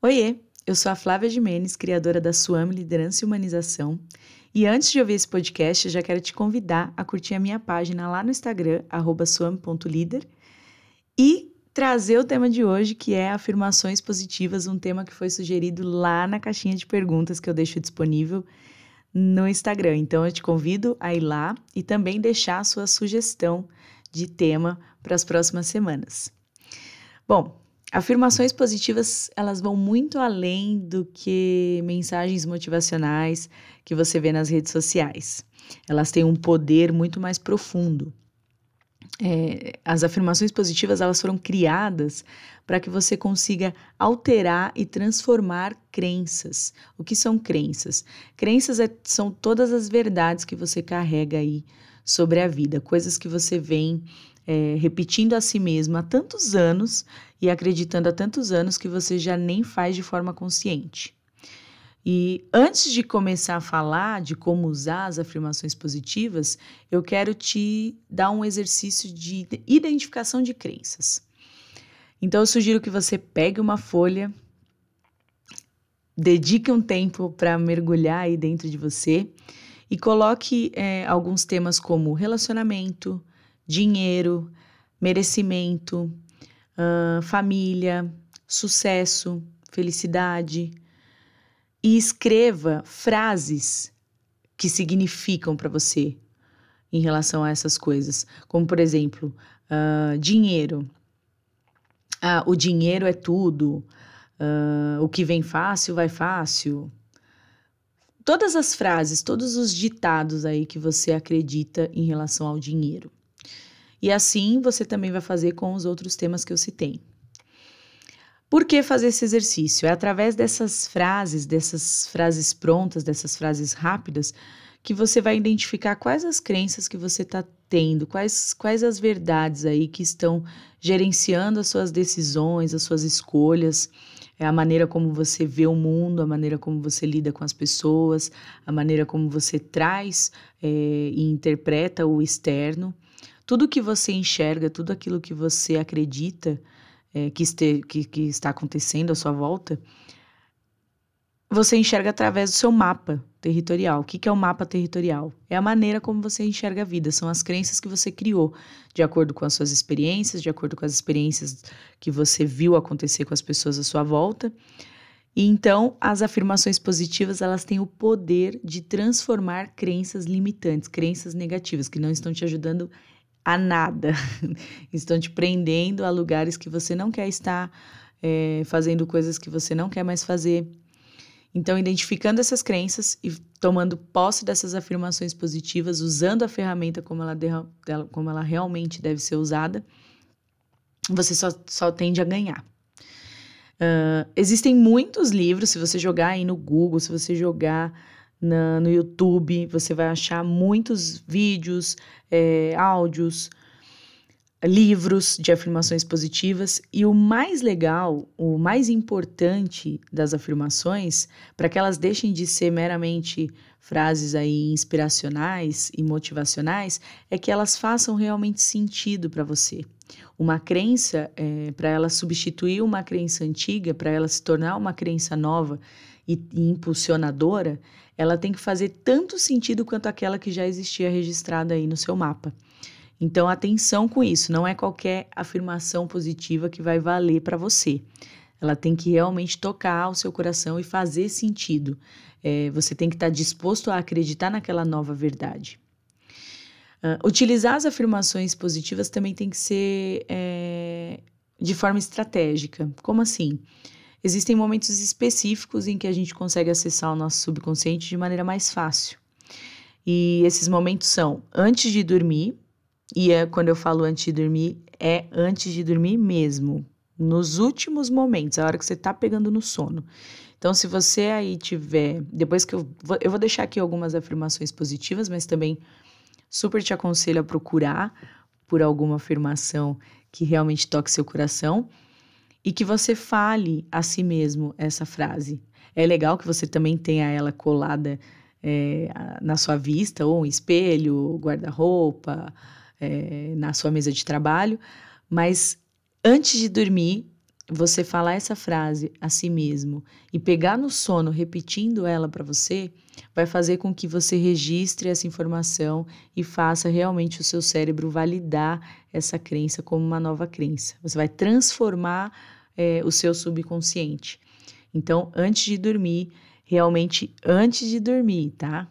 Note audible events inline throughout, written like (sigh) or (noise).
Oiê, eu sou a Flávia Jimenez, criadora da Suame Liderança e Humanização. E antes de ouvir esse podcast, já quero te convidar a curtir a minha página lá no Instagram, suame.líder, e trazer o tema de hoje, que é afirmações positivas, um tema que foi sugerido lá na caixinha de perguntas que eu deixo disponível no Instagram. Então eu te convido a ir lá e também deixar a sua sugestão de tema para as próximas semanas. Bom, Afirmações positivas, elas vão muito além do que mensagens motivacionais que você vê nas redes sociais. Elas têm um poder muito mais profundo. É, as afirmações positivas, elas foram criadas para que você consiga alterar e transformar crenças. O que são crenças? Crenças é, são todas as verdades que você carrega aí sobre a vida, coisas que você vem é, repetindo a si mesmo há tantos anos e acreditando há tantos anos que você já nem faz de forma consciente. E antes de começar a falar de como usar as afirmações positivas, eu quero te dar um exercício de identificação de crenças. Então eu sugiro que você pegue uma folha, dedique um tempo para mergulhar aí dentro de você e coloque é, alguns temas como relacionamento, dinheiro, merecimento, uh, família, sucesso, felicidade. E escreva frases que significam para você em relação a essas coisas. Como, por exemplo, uh, dinheiro. Ah, o dinheiro é tudo. Uh, o que vem fácil, vai fácil. Todas as frases, todos os ditados aí que você acredita em relação ao dinheiro. E assim você também vai fazer com os outros temas que eu citei. Por que fazer esse exercício? É através dessas frases, dessas frases prontas, dessas frases rápidas, que você vai identificar quais as crenças que você está tendo, quais, quais as verdades aí que estão gerenciando as suas decisões, as suas escolhas, é a maneira como você vê o mundo, a maneira como você lida com as pessoas, a maneira como você traz é, e interpreta o externo tudo que você enxerga, tudo aquilo que você acredita é, que, este, que, que está acontecendo à sua volta, você enxerga através do seu mapa territorial. O que, que é o mapa territorial? É a maneira como você enxerga a vida, são as crenças que você criou, de acordo com as suas experiências, de acordo com as experiências que você viu acontecer com as pessoas à sua volta. E então, as afirmações positivas, elas têm o poder de transformar crenças limitantes, crenças negativas, que não estão te ajudando a nada. (laughs) Estão te prendendo a lugares que você não quer estar, é, fazendo coisas que você não quer mais fazer. Então, identificando essas crenças e tomando posse dessas afirmações positivas, usando a ferramenta como ela, como ela realmente deve ser usada, você só, só tende a ganhar. Uh, existem muitos livros, se você jogar aí no Google, se você jogar na, no YouTube, você vai achar muitos vídeos, é, áudios, livros de afirmações positivas. E o mais legal, o mais importante das afirmações, para que elas deixem de ser meramente frases aí inspiracionais e motivacionais, é que elas façam realmente sentido para você. Uma crença, é, para ela substituir uma crença antiga, para ela se tornar uma crença nova e, e impulsionadora, ela tem que fazer tanto sentido quanto aquela que já existia registrada aí no seu mapa. Então, atenção com isso, não é qualquer afirmação positiva que vai valer para você. Ela tem que realmente tocar o seu coração e fazer sentido. É, você tem que estar tá disposto a acreditar naquela nova verdade. Uh, utilizar as afirmações positivas também tem que ser é, de forma estratégica. Como assim? Existem momentos específicos em que a gente consegue acessar o nosso subconsciente de maneira mais fácil. E esses momentos são antes de dormir, e é, quando eu falo antes de dormir, é antes de dormir mesmo, nos últimos momentos, a hora que você está pegando no sono. Então, se você aí tiver, depois que eu vou, eu vou deixar aqui algumas afirmações positivas, mas também super te aconselho a procurar por alguma afirmação que realmente toque seu coração e que você fale a si mesmo essa frase. É legal que você também tenha ela colada é, na sua vista, ou um espelho, guarda-roupa, é, na sua mesa de trabalho, mas antes de dormir, você falar essa frase a si mesmo e pegar no sono repetindo ela para você, vai fazer com que você registre essa informação e faça realmente o seu cérebro validar essa crença como uma nova crença. Você vai transformar é, o seu subconsciente. Então, antes de dormir, realmente antes de dormir, tá?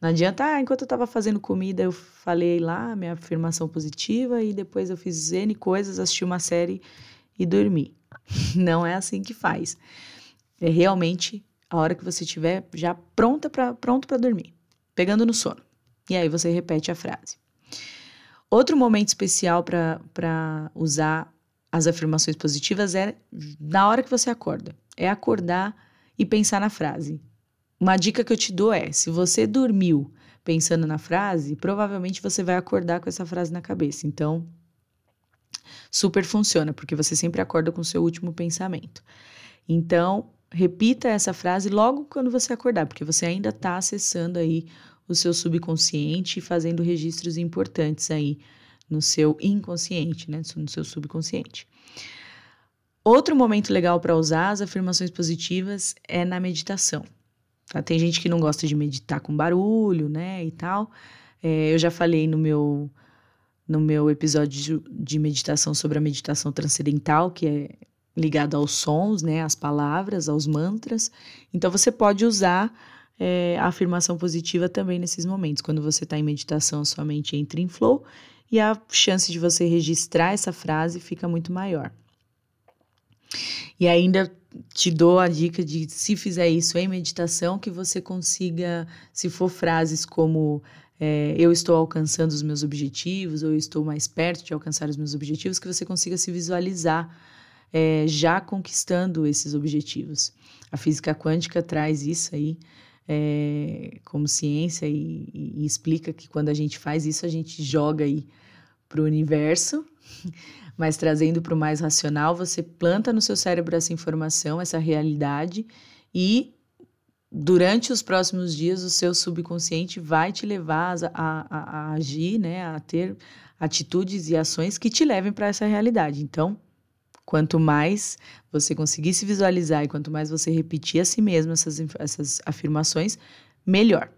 Não adianta, ah, enquanto eu estava fazendo comida, eu falei lá minha afirmação positiva e depois eu fiz N coisas, assisti uma série e dormi. (laughs) Não é assim que faz. É realmente a hora que você estiver já pronta para pronto para dormir, pegando no sono. E aí você repete a frase. Outro momento especial para usar as afirmações positivas é na hora que você acorda. É acordar e pensar na frase. Uma dica que eu te dou é: se você dormiu pensando na frase, provavelmente você vai acordar com essa frase na cabeça. Então, super funciona, porque você sempre acorda com o seu último pensamento. Então, repita essa frase logo quando você acordar, porque você ainda está acessando aí o seu subconsciente e fazendo registros importantes aí no seu inconsciente, né, no seu subconsciente. Outro momento legal para usar as afirmações positivas é na meditação. Tá? Tem gente que não gosta de meditar com barulho, né, e tal. É, eu já falei no meu no meu episódio de meditação sobre a meditação transcendental, que é ligado aos sons, né, às palavras, aos mantras. Então você pode usar é, a afirmação positiva também nesses momentos. Quando você está em meditação, sua mente entra em flow e a chance de você registrar essa frase fica muito maior. E ainda te dou a dica de, se fizer isso em meditação, que você consiga, se for frases como é, eu estou alcançando os meus objetivos, ou eu estou mais perto de alcançar os meus objetivos, que você consiga se visualizar é, já conquistando esses objetivos. A física quântica traz isso aí é, como ciência e, e, e explica que quando a gente faz isso, a gente joga aí para o universo (laughs) mas trazendo para o mais racional, você planta no seu cérebro essa informação, essa realidade, e durante os próximos dias o seu subconsciente vai te levar a, a, a agir, né, a ter atitudes e ações que te levem para essa realidade. Então, quanto mais você conseguir se visualizar e quanto mais você repetir a si mesmo essas, essas afirmações, melhor.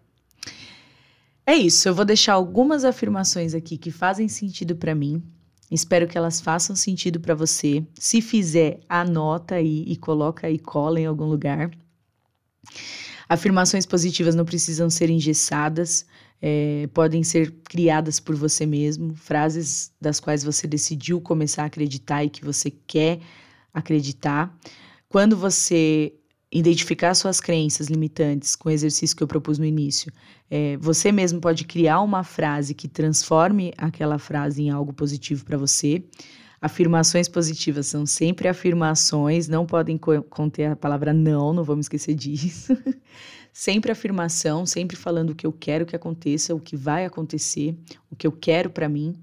É isso, eu vou deixar algumas afirmações aqui que fazem sentido para mim, Espero que elas façam sentido para você. Se fizer, anota aí e coloca aí cola em algum lugar. Afirmações positivas não precisam ser engessadas, é, podem ser criadas por você mesmo, frases das quais você decidiu começar a acreditar e que você quer acreditar. Quando você identificar suas crenças limitantes com o exercício que eu propus no início, é, você mesmo pode criar uma frase que transforme aquela frase em algo positivo para você. Afirmações positivas são sempre afirmações, não podem co conter a palavra não, não vamos esquecer disso. (laughs) sempre afirmação, sempre falando o que eu quero que aconteça, o que vai acontecer, o que eu quero para mim.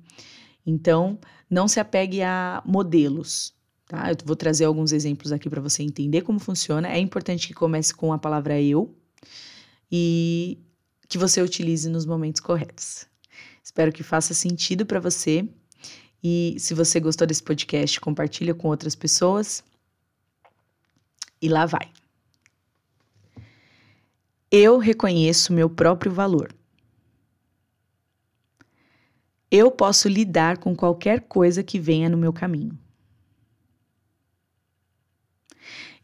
Então, não se apegue a modelos. Tá? Eu vou trazer alguns exemplos aqui para você entender como funciona. É importante que comece com a palavra eu e que você utilize nos momentos corretos. Espero que faça sentido para você. E se você gostou desse podcast, compartilha com outras pessoas. E lá vai. Eu reconheço meu próprio valor. Eu posso lidar com qualquer coisa que venha no meu caminho.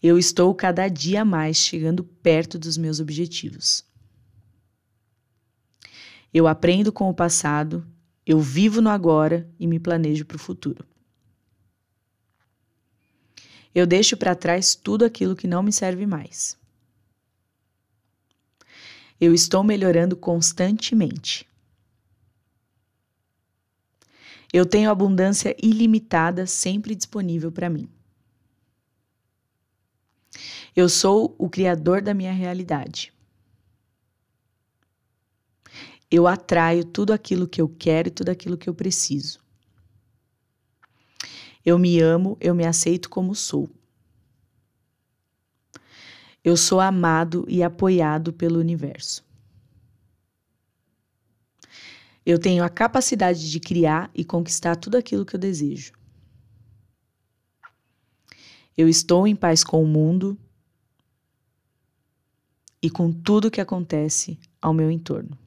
Eu estou cada dia mais chegando perto dos meus objetivos. Eu aprendo com o passado, eu vivo no agora e me planejo para o futuro. Eu deixo para trás tudo aquilo que não me serve mais. Eu estou melhorando constantemente. Eu tenho abundância ilimitada sempre disponível para mim. Eu sou o criador da minha realidade. Eu atraio tudo aquilo que eu quero e tudo aquilo que eu preciso. Eu me amo, eu me aceito como sou. Eu sou amado e apoiado pelo universo. Eu tenho a capacidade de criar e conquistar tudo aquilo que eu desejo. Eu estou em paz com o mundo e com tudo que acontece ao meu entorno.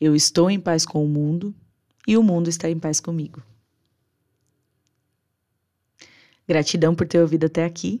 Eu estou em paz com o mundo e o mundo está em paz comigo. Gratidão por ter ouvido até aqui